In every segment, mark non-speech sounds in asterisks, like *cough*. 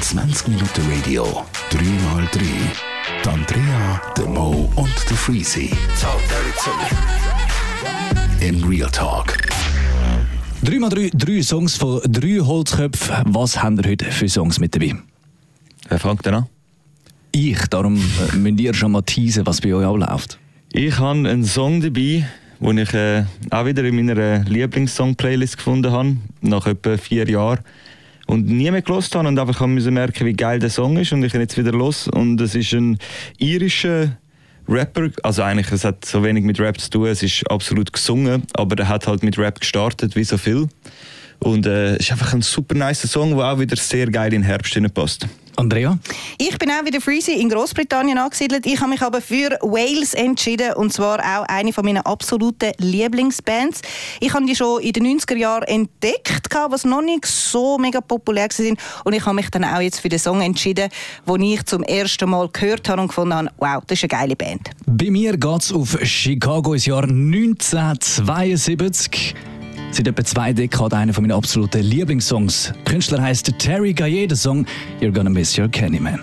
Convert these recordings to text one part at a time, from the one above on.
20 Minuten Radio, 3x3. Die Andrea, der Mo und der Freezy. In Real Talk. 3x3, drei Songs von drei Holzköpfen. Was haben wir heute für Songs mit dabei? Wer fängt denn an? Ich, darum äh, müsst ihr schon mal teasen, was bei euch auch läuft. Ich habe einen Song dabei, den ich äh, auch wieder in meiner Lieblingssong-Playlist gefunden habe, nach etwa vier Jahren. Und nie mehr gelost habe und einfach musste merken, wie geil der Song ist. Und ich ihn jetzt wieder los. Und es ist ein irischer Rapper, also eigentlich, es hat so wenig mit Rap zu tun, es ist absolut gesungen, aber er hat halt mit Rap gestartet, wie so viel. Und äh, es ist einfach ein super nice Song, der auch wieder sehr geil in den Herbst passt. Andrea? Ich bin auch wieder Freezy in Großbritannien angesiedelt. Ich habe mich aber für Wales entschieden und zwar auch eine von meinen absoluten Lieblingsbands. Ich habe die schon in den 90er Jahren entdeckt, was noch nicht so mega populär sind und ich habe mich dann auch jetzt für den Song entschieden, den ich zum ersten Mal gehört habe und gefunden habe, wow, das ist eine geile Band. Bei mir geht es auf Chicago ins Jahr 1972. Seit etwa zwei Dekaden einer meiner absoluten Lieblingssongs. Der Künstler heißt Terry Gaye, der Song You're Gonna Miss Your Candyman.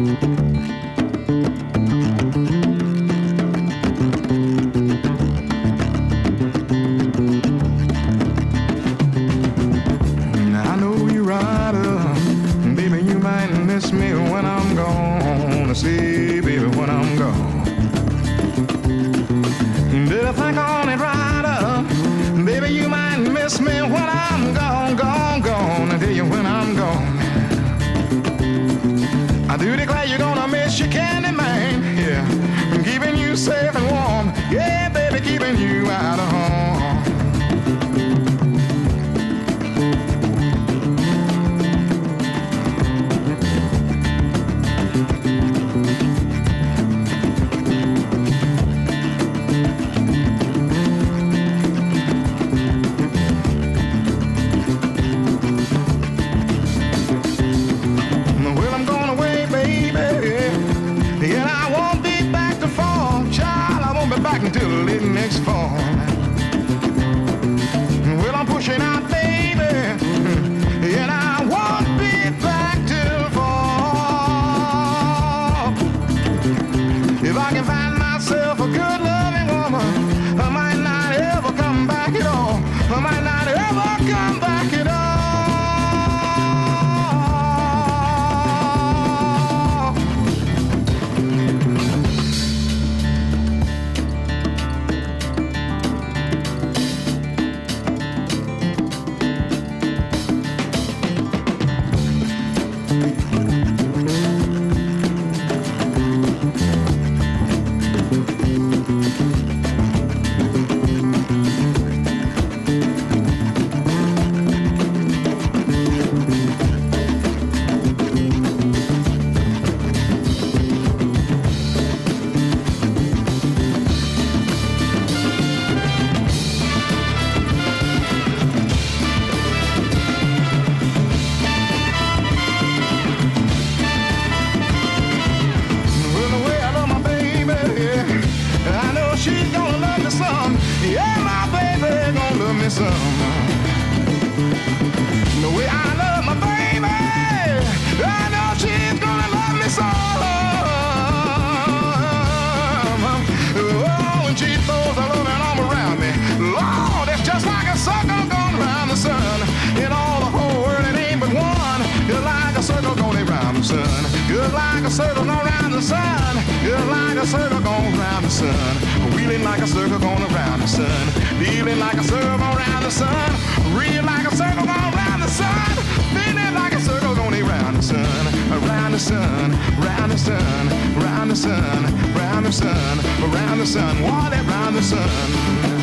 I miss me when I'm gone. See, baby, when I'm gone. Did I think on it right, gonna a circle going around the sun. Wheeling like a circle going around the sun. Feeling like a circle going around the sun. Real like a circle going around the sun. Feeling like a circle going around the sun. Around the sun, round the sun, round the sun, round the sun, around the sun, what around the sun.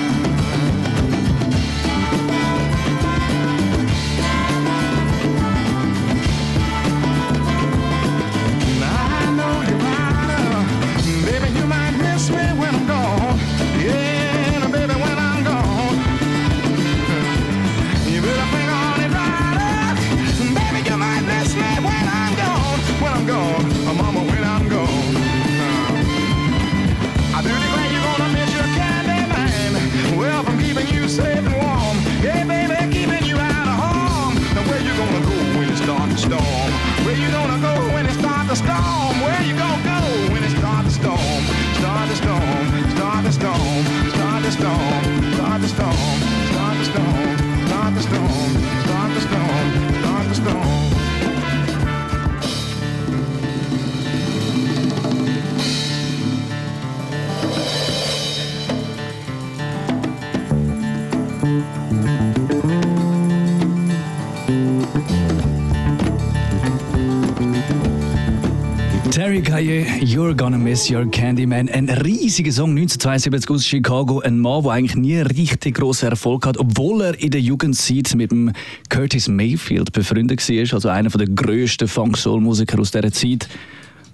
Terry Gaye, You're Gonna Miss Your Candyman. Ein riesiger Song, 1972 aus Chicago. Ein Mann, der eigentlich nie richtig grossen Erfolg hat, obwohl er in der Jugendzeit mit dem Curtis Mayfield befreundet war. Also einer der grössten Funk-Soul-Musiker aus dieser Zeit.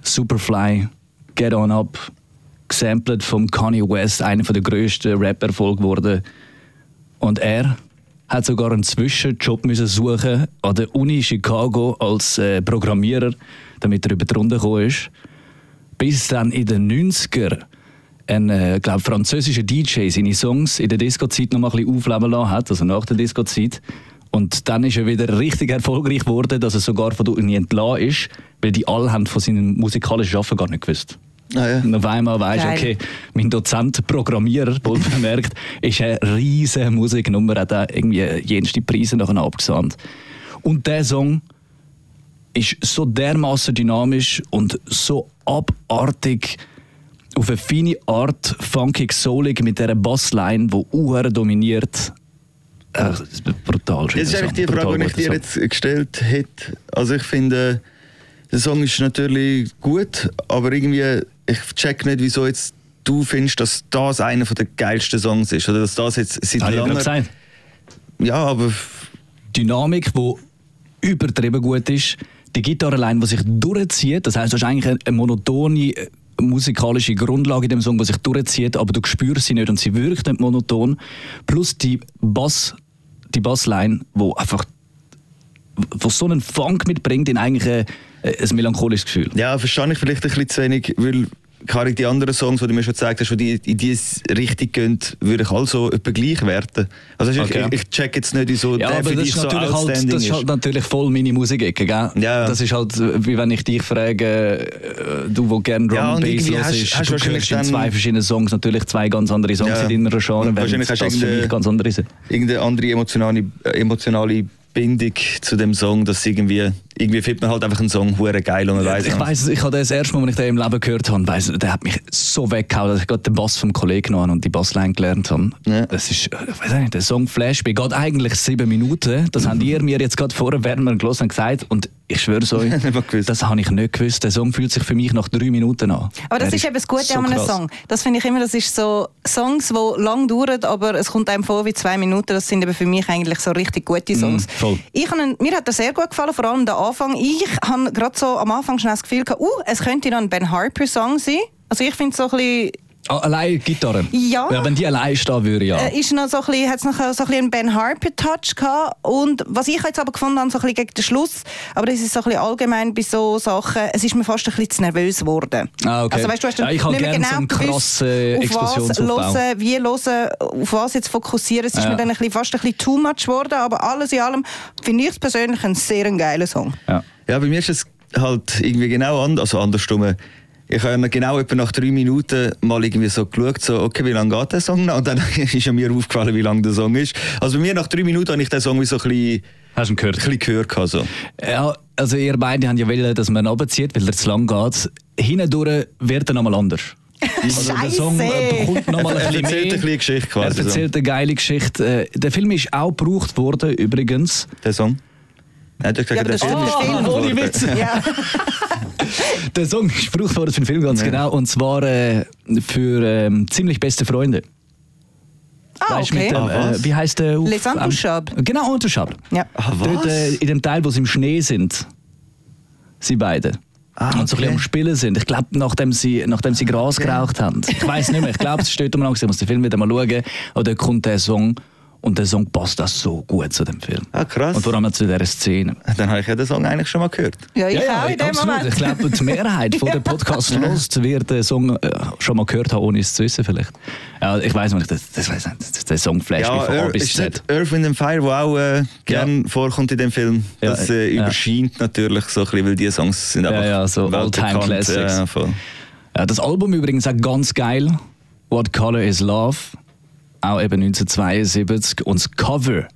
Superfly, Get On Up, gesampelt vom Kanye West, einer der grössten Rap-Erfolge geworden. Und er hat sogar einen Zwischenjob müssen suchen an der Uni Chicago als äh, Programmierer, damit er über die Runde gekommen ist. Bis dann in den 90er ein äh, glaub, französischer DJ seine Songs in der Disco-Zeit noch mal ein bisschen aufleben lassen hat, also nach der Disco-Zeit. Und dann ist er wieder richtig erfolgreich geworden, dass er sogar von der Uni entlassen ist, weil die alle haben von seinem musikalischen Schaffen gar nicht gewusst. Ah, ja. Und auf einmal weisst du, okay, mein Dozent, Programmierer, *laughs* wohl bemerkt, ist eine riesige Musiknummer, hat auch irgendwie jenste Preise nachher abgesandt. Und der Song ist so dermaßen dynamisch und so abartig auf eine feine Art, funkig, soulig mit dieser Bassline, die uhr dominiert. Äh, das ist brutal schön. Jetzt ist eigentlich die Frage, die ich dir jetzt gestellt hätte. Also ich finde, der Song ist natürlich gut, aber irgendwie, ich check nicht, wieso jetzt du findest, dass das einer der geilsten Songs ist. Oder dass das jetzt seit Habe langer... gesagt. Ja, aber Dynamik, die übertrieben gut ist. Die Gitarre allein, die sich durchzieht. Das heißt, du hast eigentlich eine, monotone äh, musikalische Grundlage in dem Song, die sich durchzieht, aber du spürst sie nicht und sie wirkt nicht monoton. Plus die Bass, die Bassline, wo einfach wo so einen Funk mitbringt in eigentlich ein, ein melancholisches Gefühl. ja, verstehe ich vielleicht ein bisschen zu wenig, weil Karin, die anderen Songs, die du mir schon gezeigt hast, die in diese Richtung gehen, würde ich also etwa gleich werten. Also ich, Okay. ich, ich check jetzt nicht, wieso Ja, der aber für das dich ist, so natürlich halt, das ist halt natürlich voll meine Musikecke, gell? Ja. Das ist halt, wie wenn ich dich frage, äh, du, wo gerne Drum Ja, und Bass hörst, hast- du wahrscheinlich in zwei verschiedenen Songs natürlich zwei ganz andere Songs Ja. in deiner Genre, Und wahrscheinlich das hast du für mich ganz andere sind. irgendeine andere emotionale, äh, emotionale Bindung zu dem Song, dass irgendwie, irgendwie findet man halt einfach einen Song hure geil und man weiss, Ich weiss, ich habe das erste Mal, als ich den im Leben gehört habe, weiss, der hat mich so weggehauen, dass ich gerade den Bass vom Kollegen genommen habe und die Bassline gelernt habe. Ja. Das ist, äh, ich weiß nicht, der Song Flash geht eigentlich sieben Minuten. Das habt ihr mir jetzt gerade vorher, während wir gelesen haben, gesagt. Und ich schwöre es *laughs* euch, das habe ich nicht gewusst. Der Song fühlt sich für mich nach drei Minuten an. Aber das Er ist eben das Gute so an einem krass. Song. Das finde ich immer, das ist so Songs, die lang dauern, aber es kommt einem vor wie zwei Minuten. Das sind eben für mich eigentlich so richtig gute Songs. Mm, voll. Ich habe ihn, mir hat er sehr gut gefallen, vor allem der Anfang. Ich habe gerade so am Anfang schnell das Gefühl gehabt, uh, es könnte dann ein Ben Harper Song sein. Also ich finde so ein bisschen Ah, allein Gitarre? Ja. Wenn die allein stehen würde, ja. äh, ist noch so ein bisschen, hat's noch so ein bisschen einen Ben Harper Touch gehabt. Und was ich jetzt aber gefunden habe, so ein bisschen gegen den Schluss, aber das ist so ein bisschen allgemein bei so Sachen, es ist mir fast ein bisschen zu nervös geworden. Ah, okay. Also weißt du, hast Ja, ich habe nicht mehr gerne genau so einen gewusst, krassen auf was Explosionsaufbau. hören, wie hören, auf was jetzt fokussieren. Es ist Ja. mir dann ein bisschen, fast ein bisschen too much geworden, aber alles in allem finde ich es persönlich einen sehr geilen Song. ja. Ja, bei mir ist es halt irgendwie genau anders, also andersrum. Ich habe genau etwa nach drei Minuten mal irgendwie so geschaut, so, okay, wie lange geht der Song noch? Und dann *laughs* ist ja mir aufgefallen, wie lang der Song ist. Also bei mir nach drei Minuten habe ich den Song wie so ein bisschen, Hast du ihn gehört? ein bisschen gehört. gehabt, So. Ja, also ihr beide haben ja wollen, dass man ihn runterzieht, weil er zu lang geht. Hindurch wird er nochmal anders. *laughs* Also der Song bekommt nochmal *laughs* Er ein bisschen erzählt mehr. ein bisschen Geschichte quasi. Er erzählt eine geile Geschichte. Äh, Der Film ist auch gebraucht worden, übrigens. Der Song? Nein, du hast Ja, gesagt, aber der Film ist Film. Ohne. Witz. *laughs* Ja. *laughs* Der Song ist gebraucht worden für den Film, ganz genau. Und zwar äh, für ähm, ziemlich beste Freunde. Ah, Weißt du, mit okay. dem, Ah, äh, wie heißt der? auf- Les ähm, Genau, Intouchables. Ja. Ah, Dort, äh, was? in dem Teil, wo sie im Schnee sind. Sie beide. Ah, Und so ein bisschen okay. am Spielen sind. Ich glaube, nachdem sie, nachdem sie Gras geraucht haben. Ich weiß nicht mehr. Ich glaube, es steht immer noch, ich muss den Film wieder mal schauen. Aber dort kommt der Song. Und der Song passt das so gut zu dem Film. Ah, krass. Und vor allem zu dieser Szene. Dann habe ich ja den Song eigentlich schon mal gehört. Ja, ich auch in dem absolut. Moment. Ich glaube, die Mehrheit von *laughs* der Podcast lost wird den Song äh, schon mal gehört haben, ohne es zu wissen vielleicht. Ja, ich weiß nicht, das, das weiss nicht, das- der Song flasht mich von A Earth- bis ist Z. nicht Earth, Wind and Fire, wo auch äh, gern vorkommt in dem Film. Ja, Das äh, ja. überscheint natürlich so ein bisschen, weil die Songs sind einfach ja, so weltbekannt. All-Time Classics. Ja, voll. Ja, das Album übrigens auch ganz geil. What Color is Love? Auch eben 1972. Und das Cover.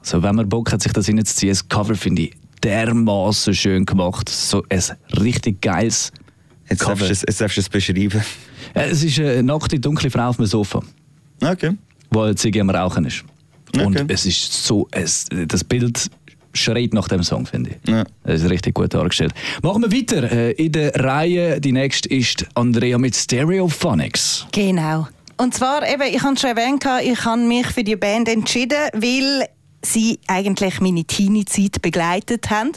Also wenn man Bock hat, sich das reinzuziehen, das Cover finde ich dermaßen schön gemacht. So ein richtig geiles Jetzt darfst, Cover. du es, jetzt darfst du es beschreiben. Äh, Es ist eine nackte, dunkle Frau auf dem Sofa, Okay. die eine Ziege am Rauchen ist. Und Okay. es ist so, es, das Bild schreit nach dem Song, finde ich. Ja. Das ist richtig gut dargestellt. Machen wir weiter. Äh, In der Reihe, die nächste ist Andrea mit Stereophonics. Genau. Und zwar, eben, ich habe es schon erwähnt, ich habe mich für die Band entschieden, weil sie eigentlich meine Teenie-Zeit begleitet haben.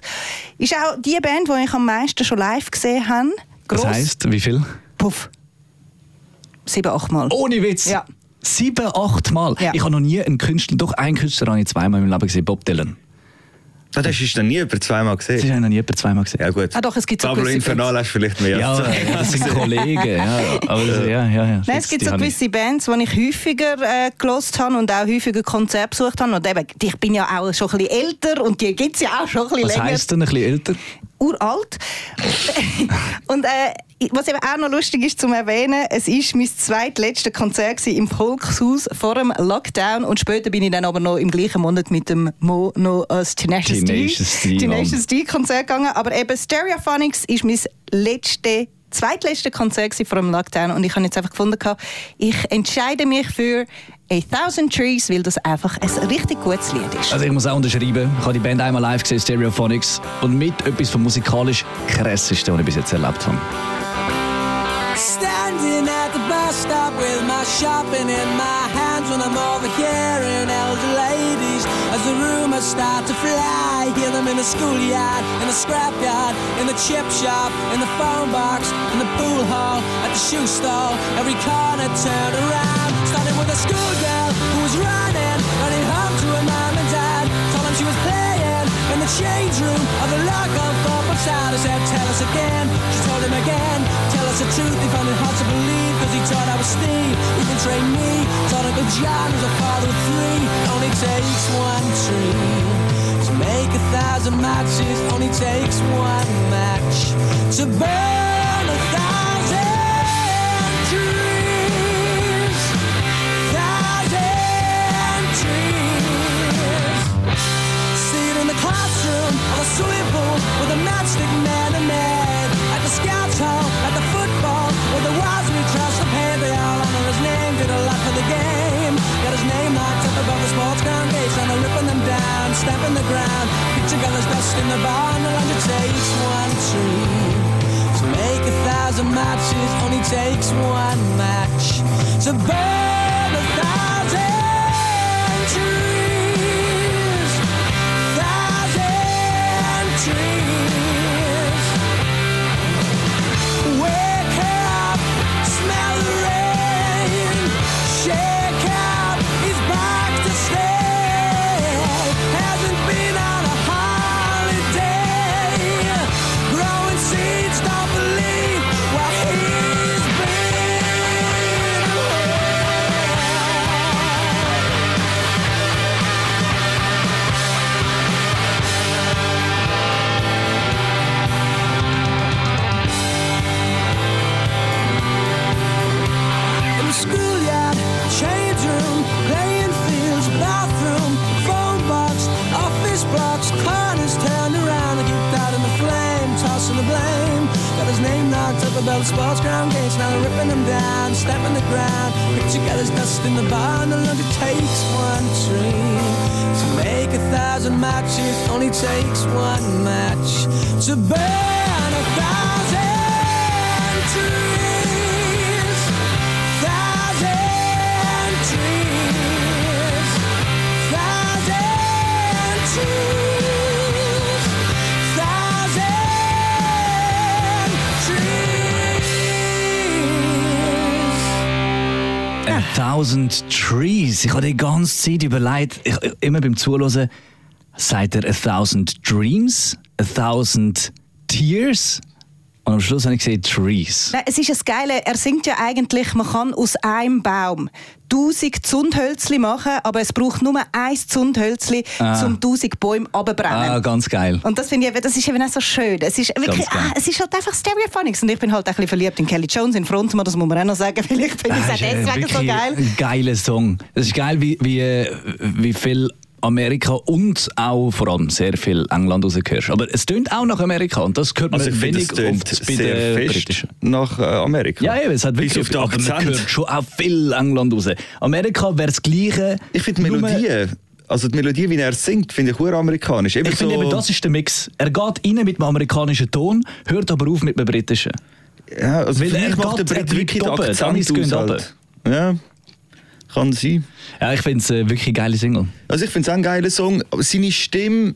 Ist auch die Band, die ich am meisten schon live gesehen habe. Das Gross- heisst, wie viel? Puff. Sieben, acht Mal. Ohne Witz. Ja. Sieben, acht Mal. Ja. Ich habe noch nie einen Künstler, doch einen Künstler habe ich zweimal im Leben gesehen, Bob Dylan. Ah, das hast du nie über zweimal Das gesehen. habe ich noch nie etwa zweimal gesehen. Ja gut. Ah, doch, es gibt so Pablo gewisse Infernal hast du vielleicht mehr. Ja, das sind Kollegen. Ja, aber das, ja, ja, ja. Nein, es gibt so gewisse Bands, die ich häufiger äh, gelost habe und auch häufiger Konzerte besucht habe. Und eben, ich bin ja auch schon ein bisschen älter und die gibt es ja auch schon ein bisschen Was länger. heisst denn ein bisschen älter? Uralt. *laughs* und äh, was eben auch noch lustig ist zum erwähnen, es ist mein zweitletztes Konzert im Volkshaus vor dem Lockdown und später bin ich dann aber noch im gleichen Monat mit dem Mo noch als Tenacious D, Tenacious D, Tenacious D Konzert gegangen. Aber eben Stereophonics ist mein letztes zweitletzte Konzert vor dem Lockdown und ich habe jetzt einfach gefunden, ich entscheide mich für A Thousand Trees, weil das einfach ein richtig gutes Lied ist. Also ich muss auch unterschreiben, ich habe die Band einmal live gesehen, Stereophonics, und mit etwas vom musikalisch krassesten, was ich bis jetzt erlebt habe. Standing at the bus stop with my shopping in my hands when I'm overhearing elder ladies as the rumors start to fly. Hear them in the schoolyard, in the scrapyard, in the chip shop, in the phone box, in the pool hall, at the shoe store. Every corner turned around. Schoolgirl who was running, running home to her mom and dad. Told them she was playing in the change room of the local town. I said, tell us again. She told again. Tell us the truth. He found it hard to believe because he thought I was Steve. He betrayed me. Thought Uncle John a father of three. Only takes one tree to make a thousand matches. Only takes one match to burn above the sports ground gates, and they're ripping them down, stamping the ground. Picture colors dust in the barn, it takes one tree. To make a thousand matches, only takes one match. To burn a thousand trees. Thousand trees. The sports ground gates, now they're ripping them down, stamping the ground. Picture got his dust in the barn, and it takes one tree to make a thousand matches. Only takes one match to burn a thousand thousand trees. Ich habe die ganze Zeit überlegt, ich, immer beim Zuhören, sagt er A Thousand Dreams, A Thousand Tears? Und am Schluss habe ich gesehen Trees. Nein, es ist das Geile, er singt ja eigentlich, man kann aus einem Baum tausend Zündhölzli machen, aber es braucht nur ein Zündhölzli, Ah. um tausend Bäume abzubrennen. Ah, ganz geil. Und das finde ich, das ist eben auch so schön. Es ist wirklich, ah, es ist halt einfach Stereophonics. Und ich bin halt auch ein bisschen verliebt in Kelly Jones, in Frontmann, das muss man auch noch sagen. *laughs* Vielleicht finde ich es Ah, auch äh, deswegen so geil. Ein geiler Song. Es ist geil, wie, wie, äh, wie viel Amerika und auch vor allem sehr viel England rausgehörst. Aber es tönt auch nach Amerika und das hört man Also finde, wenig oft bei sehr den britischen. nach äh, Amerika. Ja, eben, es hat Bis wirklich auf den aber man hört schon auch viel England raus. Amerika wäre das Gleiche. Ich finde Melodie, also die Melodie, wie er singt, finde ich amerikanisch. Eben Ich finde so, eben, das ist der Mix. Er geht rein mit dem amerikanischen Ton, hört aber auf mit dem britischen. ja, also weil er macht der geht- er Brit wirklich den Akzent aus. Halt. Ja, kann sein. Ja, ich finde es äh, wirklich eine geile Single. Also ich finde es auch ein geiler Song. Aber seine Stimme,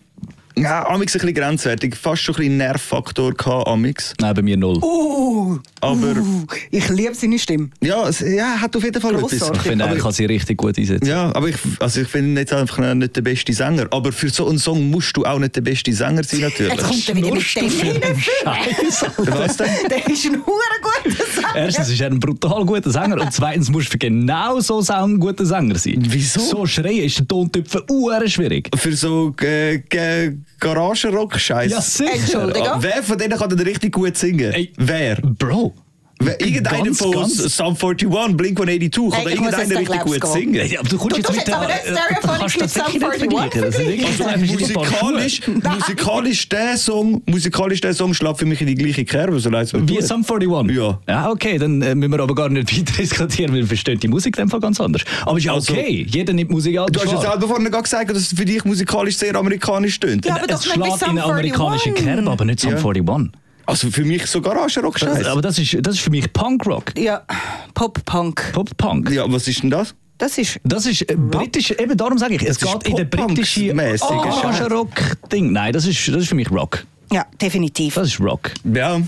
ja, amix ein bisschen grenzwertig. Fast schon ein bisschen Nervfaktor gehabt, amix. Nein, bei mir null. Uh, Aber uh, ich liebe seine Stimme. ja, es, ja, hat auf jeden Fall etwas. Grossartig. Ich finde, Aber er kann sie richtig gut einsetzen. Ja, aber ich, also ich finde ihn jetzt einfach nicht der beste Sänger. Aber für so einen Song musst du auch nicht der beste Sänger sein, natürlich. Jetzt kommt er wieder mit dem du für einen hinein. Scheiß? Was denn? Der ist ein hure guter Sänger. Erstens ist er ein brutal guter Sänger und zweitens musst du genau so ein guter Sänger sein. Wieso? So schreien ist der Tontüpfen uhr schwierig. Für so äh, äh, Garagenrock-Scheiß. Ja, sicher. Entschuldigung. Wer von denen kann denn richtig gut singen? Ey. Wer? Bro. Irgendeiner Ganz, von ganz- Sum 41, Blink 182, kann da Ey, ich muss jetzt irgendeiner richtig gut gehen. singen? Ja, aber du kommst Du jetzt mit der... aber nicht mit Sum nicht vergleichen. Das sind wirklich Also, Schuhe. musikalisch, musikalisch der Song, musikalisch der Song schlägt für mich in die gleiche Kerbe, so leid es mir Wie tut. Sum 41? Ja. Ja, okay, dann äh, müssen wir aber gar nicht *laughs* weiter diskutieren, weil wir verstehen die Musik Fall ganz anders. Aber ist ja Also- okay, jeder nimmt Musik an. Du hast ja selber vorhin gesagt, dass es für dich musikalisch sehr amerikanisch tönt. Ja, aber es doch schlägt in eine amerikanische 41. Kerbe, aber nicht Sum Ja. 41. Also für mich so Garagenrock scheiße. aber das ist, das ist für mich Punkrock. Ja, Pop-Punk. Pop-Punk. Ja, was ist denn das? Das ist... Das ist äh, britisch, eben darum sage ich, es Das geht in der britischen Pop-Punks-mäßige Rock-Ding. Nein, das ist, das ist für mich Rock. Ja, definitiv. Das ist Rock. Ja,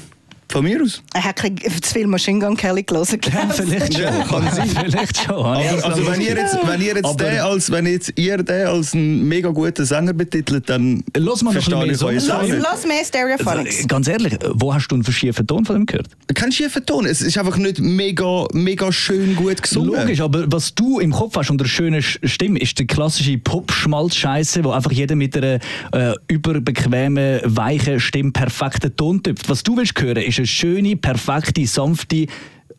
von mir aus. Er hat ein zu viel Machine Gun Kelly gelesen. Ja, vielleicht schon. Ja, *laughs* kann sein. vielleicht schon. Aber, also noch wenn ihr jetzt, wenn ihr jetzt den als, wenn jetzt ihr den als einen mega guten Sänger betitelt, dann Lass mal verstehe ich euch nicht. Lass mehr Stereophonics. Also, Ganz ehrlich, wo hast du einen verschieften Ton von dem gehört? Kein schiefer Ton, es ist einfach nicht mega, mega schön gut gesungen. Logisch, aber was du im Kopf hast unter einer schönen Sch- Stimme, ist die klassische Pop-Schmalz-Scheiße, wo einfach jeder mit einer äh, überbequemen, weichen Stimme perfekten Ton tüpft. Was du willst hören, ist eine schöne, perfekte, sanfte,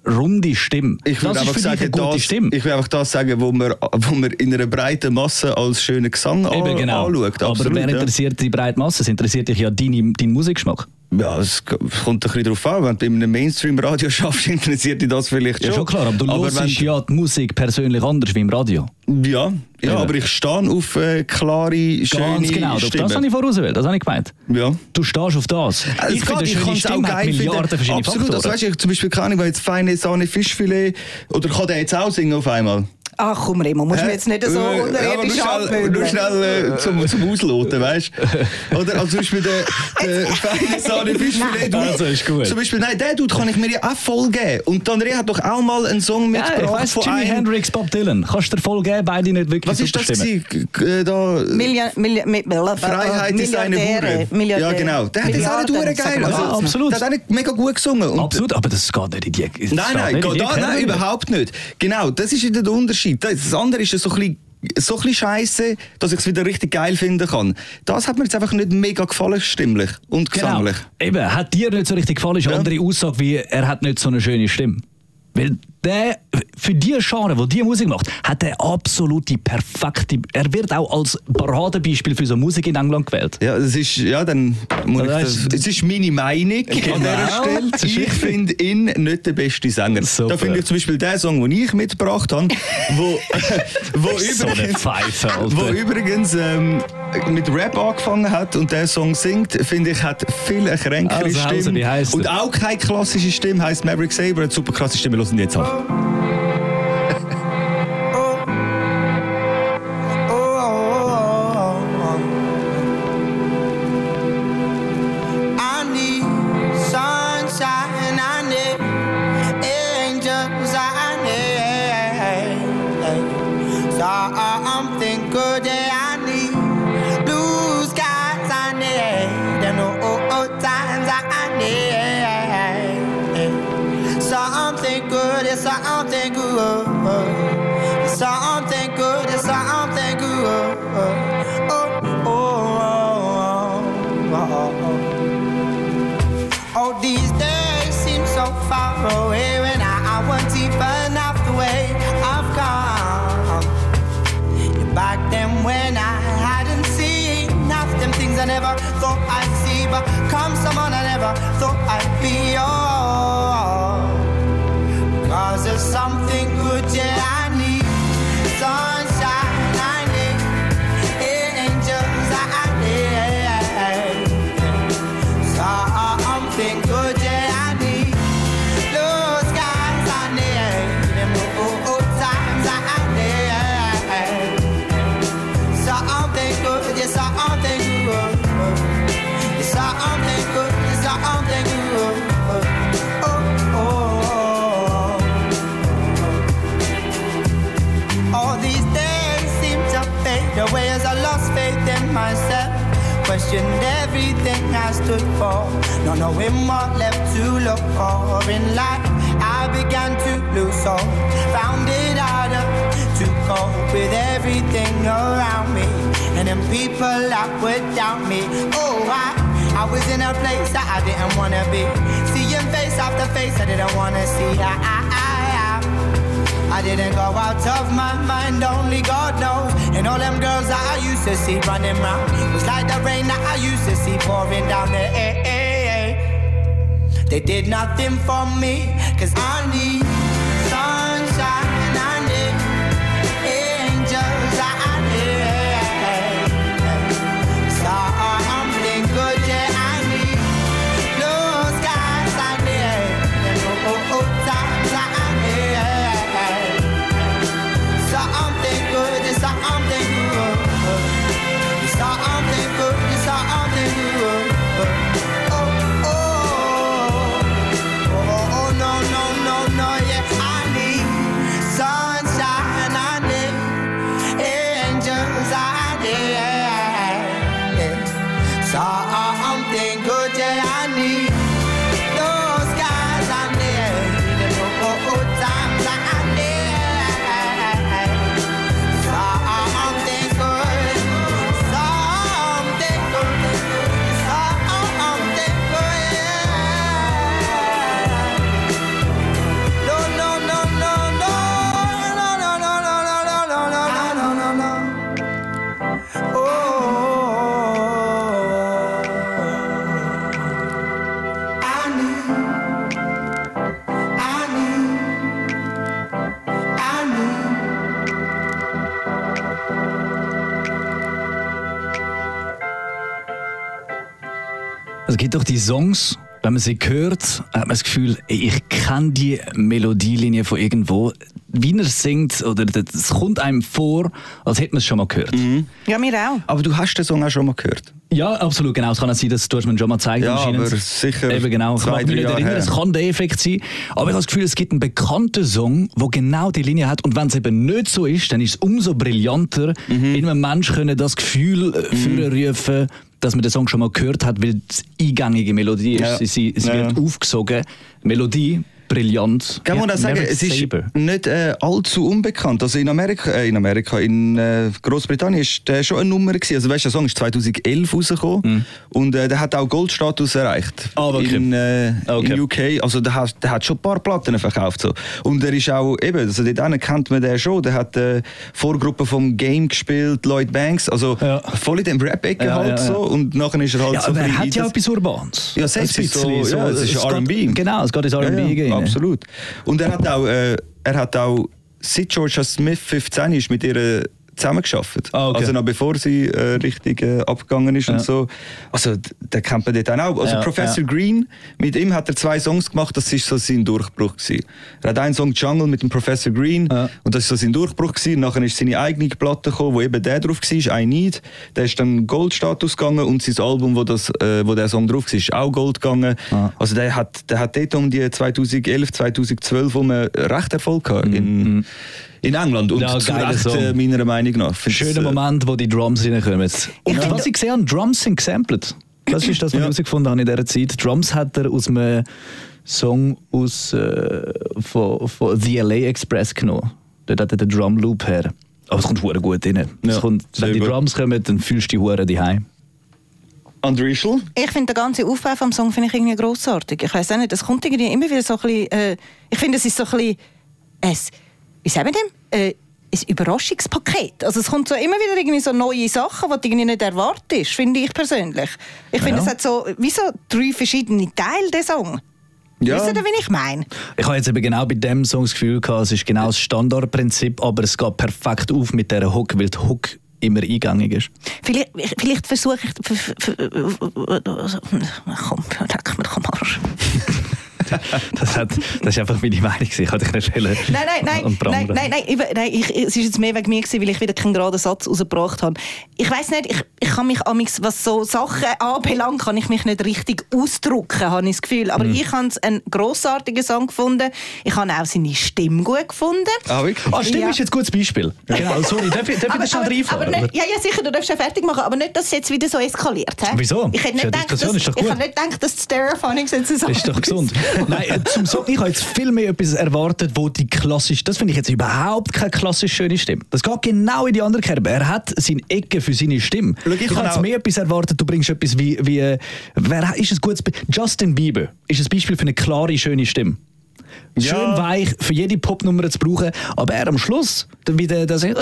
runde Stimme. Ich würde ist einfach sagen, das, Stimme. ich will einfach das sagen, wo man, wo man in einer breiten Masse als schönen Gesang Eben, genau. anschaut. aber Absolut, wer ja. interessiert die breite Masse? Es interessiert dich ja deine, dein Musikgeschmack. Ja, es kommt ein bisschen darauf an. Wenn du in einem Mainstream-Radio *laughs* schaffst, interessiert dich das vielleicht Ja, schon. schon klar, aber du hörst wenn, ja die Musik persönlich anders wie im Radio. Ja, ja Eben. aber ich stehe auf äh, klare, schöne Ganz genau, Stimmen. das habe ich vorausgewählt, das habe ich gemeint. ja. Du stehst auf das. Ich es finde, geht, eine schöne kann's Stimme hat Milliarden verschiedene Absolut, Faktoren. also weißt du, ich zum Beispiel keine Ahnung, wenn jetzt feine Sahne Fischfilet oder kann der jetzt auch singen auf einmal? Ach komm, Remo, musst du mir jetzt nicht so Äh, aber nur unterirdisch schnell, nur schnell äh, zum, zum Ausloten, weißt du? Oder also zum Beispiel der, *laughs* der feine Sahne *laughs* Fischfilet. Nein. Also, ist gut. Zum Beispiel, nein, der Dude kann ich mir ja auch voll geben. Und André hat doch auch mal einen Song ja, ich mitgebracht weiss, von Jimi einem... Hendrix, Bob Dylan. Kannst du dir voll geben, beide nicht wirklich Was ist das gewesen? Äh, Da, Million, Million, mit, Freiheit ist eine Hure. Milliardäre. Ja, genau. Der hat jetzt auch nicht Milliarden, geil. Also, Ja, so. absolut. Der hat auch mega gut gesungen. Und Absolut, aber das geht nicht in die... Nein, geht nein, nicht in die da, nein, überhaupt nicht. Genau, das ist der Unterschied. Das das andere ist so ein bisschen so ein scheiße, dass ich es wieder richtig geil finden kann. Das hat mir jetzt einfach nicht mega gefallen, stimmlich und Genau. gesanglich. Eben, hat dir nicht so richtig gefallen, ist eine Ja. andere Aussage wie, er hat nicht so eine schöne Stimme. Weil der, für die Genre, die die Musik macht, hat er absolute perfekte. Er wird auch als Paradebeispiel für so Musik in England gewählt. Ja, das ist, ja, dann muss ich Das ist- das ist meine Meinung an Genau, dieser Stelle. Ich finde ihn nicht der beste Sänger. Super. Da finde ich zum Beispiel den Song, den ich mitgebracht habe, wo, *laughs* wo So übrigens, Pfeife, Alter. wo übrigens ähm, mit Rap angefangen hat und der Song singt, finde ich, hat viel eine kränkere Also, also, Stimme. heisst und auch keine klassische Stimme, heißt Maverick Saber, hat super krasse Stimme, hören jetzt an. I something Questioned everything I stood for, not knowing what left to look for in life. I began to lose hope, found it harder to cope with everything around me, and then people that doubt me. Oh, I, I was in a place that I didn't wanna be, seeing face after face I didn't wanna see. I, I, I, I. I didn't go out of my mind, only God knows. And all them girls that I to see running round was like the rain that I used to see pouring down the eh. They did nothing for me, cause I need die Songs, wenn man sie hört, hat man das Gefühl, ey, ich kenne die Melodielinie von irgendwo. Wie er singt, oder es kommt einem vor, als hätte man es schon mal gehört. Ja, mir auch. Aber du hast den Song auch schon mal gehört. Ja, absolut, genau. Es kann auch sein, dass du hast mir schon mal gezeigt Ja, anscheinend. aber sicher Eben genau. Ich mag mich nicht erinnern, es kann der Effekt sein. Aber ich habe das Gefühl, es gibt einen bekannten Song, der genau die Linie hat. Und wenn es eben nicht so ist, dann ist es umso brillanter, Mhm. in einem Menschen können das Gefühl äh, vorrufen, dass man den Song schon mal gehört hat, weil es eingängige Melodie ist. Ja. Sie, sie, sie Ja, wird aufgesogen. Melodie, brillant. Kann man das sagen, es ist Saber. nicht äh, allzu unbekannt. Also in Amerika, äh, in Amerika, in äh, Großbritannien ist der schon eine Nummer gewesen. Also weißt du, der Song ist 2011 rausgekommen und äh, der hat auch Goldstatus erreicht Ah, wirklich? in, äh, Okay. in UK. Also der hat, der hat schon ein paar Platten verkauft so. Und er ist auch eben, also dort kennt man den schon. Der hat äh, Vorgruppe vom Game gespielt, Lloyd Banks, also Ja. voll in dem Rap-Ecke Ja, halt ja, so. Und nachher ist er halt Ja, so aber er hat ja etwas Urbans. Ja, selbst so, bisschen ja, es ist R&B. Genau, es geht ins R&B absolut. Und er hat auch, äh, er hat auch seit Georgia Smith 15 ist mit ihr zusammengearbeitet. Ah, okay. Also noch bevor sie äh, richtig äh, abgegangen ist Ja. und so. Also d- den kennt man dort auch. Also Ja, Professor ja. Green, mit ihm hat er zwei Songs gemacht, das ist so sein Durchbruch gewesen. Er hat einen Song Jungle mit dem Professor Green und das ist so sein Durchbruch gewesen. Nachher ist seine eigene Platte gekommen, wo eben der drauf war, I Need. Der ist dann Goldstatus gegangen und sein Album, wo, das, äh, wo der Song drauf war, ist auch Gold gegangen. Also der hat, der hat dort um die 2011, 2012 um recht Erfolg gehabt in, in England und Ja, zu Recht, äh, meiner Meinung nach. Find's, Schöner äh, Moment, wo die Drums reinkommen. Und Ja. was ich gesehen habe, Drums sind gesampelt. Das ist das, was ich Ja. herausgefunden habe in dieser Zeit. Drums hat er aus einem Song aus, äh, von, von The LA Express genommen. Dort hat er den Drum Loop her. Aber es kommt hure gut rein. Es Ja, kommt, sehr wenn die gut. Drums kommen, dann fühlst du die hure daheim. Andrischl? Ich finde den ganzen Aufbau vom Song finde ich irgendwie grossartig. Ich weiß auch nicht, das kommt irgendwie immer wieder so ein bisschen, äh, ich finde, es ist so ein bisschen, ein, wie sagen wir dem? Äh, ein Überraschungspaket. Also es kommt so immer wieder irgendwie so neue Sachen, die du irgendwie nicht erwartest, finde ich persönlich. Ich finde, Ja. es hat so, wie so drei verschiedene Teile, der Song. Ja. Wisst ihr, wie ich meine? Ich habe jetzt eben genau bei dem Song das Gefühl gehabt, es ist genau das Standardprinzip, aber es geht perfekt auf mit dieser Hook, weil die Hook immer eingängig ist. Vielleicht, vielleicht versuche ich... Komm, leck mir am Arsch. *laughs* Das, hat, das ist einfach meine Meinung. Ich hatte dich nicht Nein, nein, nein, nein, nein, nein, ich, nein ich, es ist jetzt mehr wegen mir gewesen, weil ich wieder keinen geraden Satz rausgebracht habe. Ich weiß nicht, ich, ich kann mich amix, was so Sachen anbelangt, kann ich mich nicht richtig ausdrücken, habe ich das Gefühl. Mhm. Aber ich habe es einen grossartigen Song gefunden. Ich habe auch seine Stimme gut gefunden. Ah, wirklich? Ah, stimmt, Ja. ist jetzt ein gutes Beispiel. Genau, *laughs* sorry, darf ich, darf ich das aber, reinfahren? aber nicht, ja, ja, sicher, du darfst ja fertig machen, aber nicht, dass es jetzt wieder so eskaliert. He? Wieso? Ich hätte Ist nicht gedacht, dass, ist ich nicht gedacht, dass die Stereophonics jetzt so ist doch gesund. *laughs* *laughs* Nein, äh, zum Song, ich habe jetzt viel mehr etwas erwartet, wo die klassisch, das finde ich jetzt überhaupt keine klassisch schöne Stimme. Das geht genau in die andere Kerbe. Er hat seine Ecke für seine Stimme. Schau, ich ich habe jetzt mehr etwas erwartet, du bringst etwas wie, wie äh, wer ist ein gutes, Be Justin Bieber ist ein Beispiel für eine klare, schöne Stimme. Schön Ja. weich, für jede Popnummer zu brauchen, aber er am Schluss, dann wieder das, ja, ja,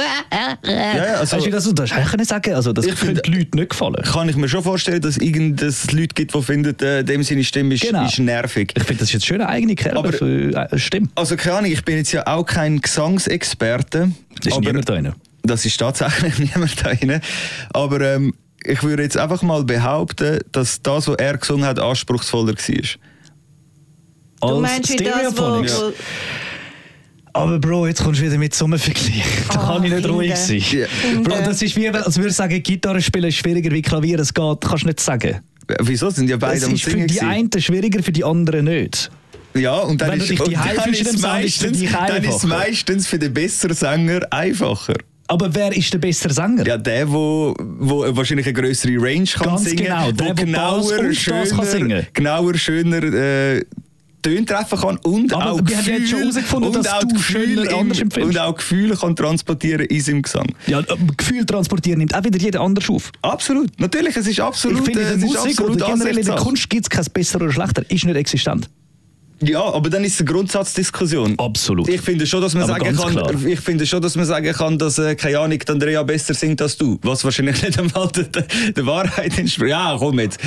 also- weißt du, das, das du können sagen, also das Ich könnte finde- Leuten nicht gefallen. Kann ich mir schon vorstellen, dass es Leute gibt, die finden, äh, dem seine Stimme ist, Genau. ist nervig. Ich finde, das ist jetzt schön eine eigene Kerbe Aber- für äh, Stimme. Also keine Ahnung, ich bin jetzt ja auch kein Gesangsexperte. Das ist aber- niemand da drin. Das ist tatsächlich *laughs* niemand da rein. Aber ähm, ich würde jetzt einfach mal behaupten, dass das, was er gesungen hat, anspruchsvoller war. Du Als meinst wie das, wo, wo Aber Bro, jetzt kommst du wieder mit so einem Vergleich. Da Ah, kann ich nicht ruhig sein. Ja. Bro, das ist wie, als würde ich sagen, Gitarre spielen ist schwieriger wie Klavier. Es geht, kannst du nicht sagen. Äh, Wieso sind ja beide Es am ist für die einen schwieriger, für die anderen nicht. Ja, und dann Wenn du ist, und dann es meistens, dich dann ist es einfacher. meistens für den besseren Sänger einfacher. Aber wer ist der bessere Sänger? Ja, der, wo, wo wahrscheinlich eine größere Range kann Ganz singen, genau, der, wo wo Bass und Bass schöner, kann singen. genauer, schöner äh, Töne treffen kann und Aber auch haben jetzt schon herausgefunden, und dass auch du Gefühle anders im, und auch Gefühle kann transportieren in seinem Gesang. Ja, äh, Gefühl transportieren nimmt auch wieder jeder anders auf. Absolut, natürlich, es ist absolut, ich finde, in äh, der es ist Musik oder generell in der. Kunst gibt es kein besser oder schlechter. Ist nicht existent. Ja, aber dann ist es eine Grundsatzdiskussion. Absolut. Ich finde schon, dass man Aber sagen kann, klar. ich finde schon, dass man sagen kann, dass äh, keine Ahnung, Andrea besser singt als du, was wahrscheinlich *laughs* nicht einmal der, der, der Wahrheit entspricht. Ja, komm jetzt.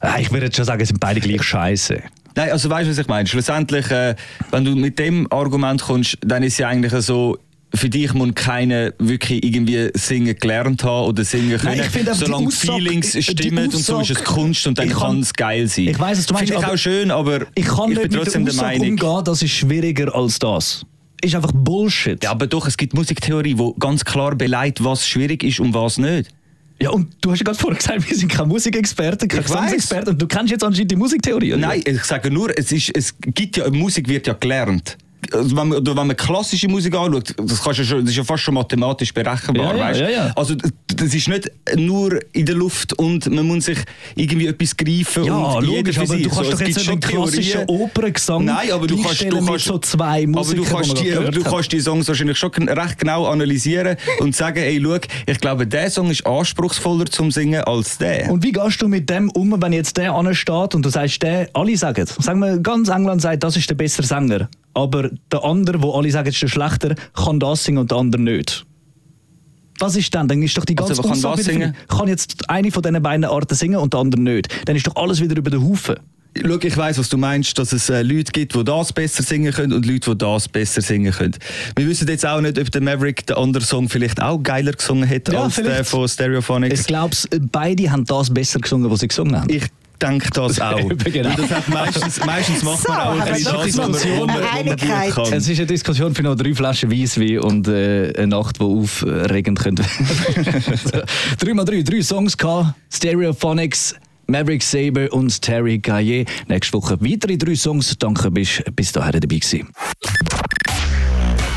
Äh, Ich würde jetzt schon sagen, es sind beide gleich scheiße. Nein, also weißt du, was ich meine? Schlussendlich, äh, wenn du mit dem Argument kommst, dann ist ja eigentlich so. Für dich muss keiner wirklich irgendwie singen gelernt haben oder singen können. Nein, ich finde Solange die Aussage- Feelings die stimmen und so ist es Aussage- Kunst und dann Ich kann- es geil sein. Ich weiss, was du meinst, Finde ich auch schön, aber Ich kann nicht bin der trotzdem der Aussage Meinung. umgehen, das ist schwieriger als das. Ist einfach Bullshit. Ja, aber doch, es gibt Musiktheorie, die ganz klar beleidigt, was schwierig ist und was nicht. Ja, und du hast ja gerade vorher gesagt, wir sind keine Musikexperten, keine Ich weiss. Gesangsexperten. Und du kennst jetzt anscheinend die Musiktheorie. oder? Nein, ich sage nur, es, ist, es gibt ja, Musik wird ja gelernt. Also wenn, man, wenn man klassische Musik anschaut, das, kannst du schon, das ist ja fast schon mathematisch berechenbar. Ja, weißt? ja, ja. Also das ist nicht nur in der Luft und man muss sich irgendwie etwas greifen. Ja, und logisch, aber du kannst So, doch jetzt schon klassischen Theorien. Operngesang Nein, aber du kannst, du kannst so zwei Musikern, aber du kannst, die du kannst die Songs wahrscheinlich schon recht genau analysieren und sagen, ey, schau, ich glaube, der Song ist anspruchsvoller zum Singen als der. Und wie gehst du mit dem um, wenn jetzt der ansteht und du sagst, der, alle sagen, sagen wir, ganz England sagt, das ist der bessere Sänger. Aber der andere, wo alle sagen, ist der schlechter, kann das singen und der andere nicht. Was ist dann? Dann ist doch die ganze Also, wer kann Aussage wieder- singen? Kann jetzt eine von diesen beiden Arten singen und der andere nicht. Dann ist doch alles wieder über den Haufen. Schau, ich weiss, was du meinst, dass es äh, Leute gibt, die das besser singen können und Leute, die das besser singen können. Wir wissen jetzt auch nicht, ob der Maverick den anderen Song vielleicht auch geiler gesungen hätte Ja, als der vielleicht. von Stereophonics. Ich glaube, beide haben das besser gesungen, was sie gesungen haben. Ich denke das *laughs* auch. Genau. Und das hat meistens, meistens macht So, man auch aber ein doch bisschen das, wo man- wo man- wo man Einigkeit. gut kann. Es ist eine Diskussion für noch drei Flaschen Weisswein und äh, eine Nacht, die aufregend könnte. 3x3, *laughs* drei Songs gehabt. Stereophonics, Maverick Saber und Terry Gaillet. Nächste Woche weitere drei Songs. Danke, bist bis dahin dabei gewesen.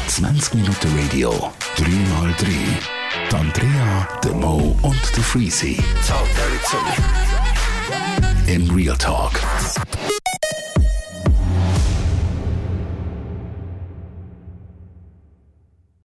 20 Minuten Radio, 3x3. Die Andrea, der Mo und der Freezy. Im Real Talk.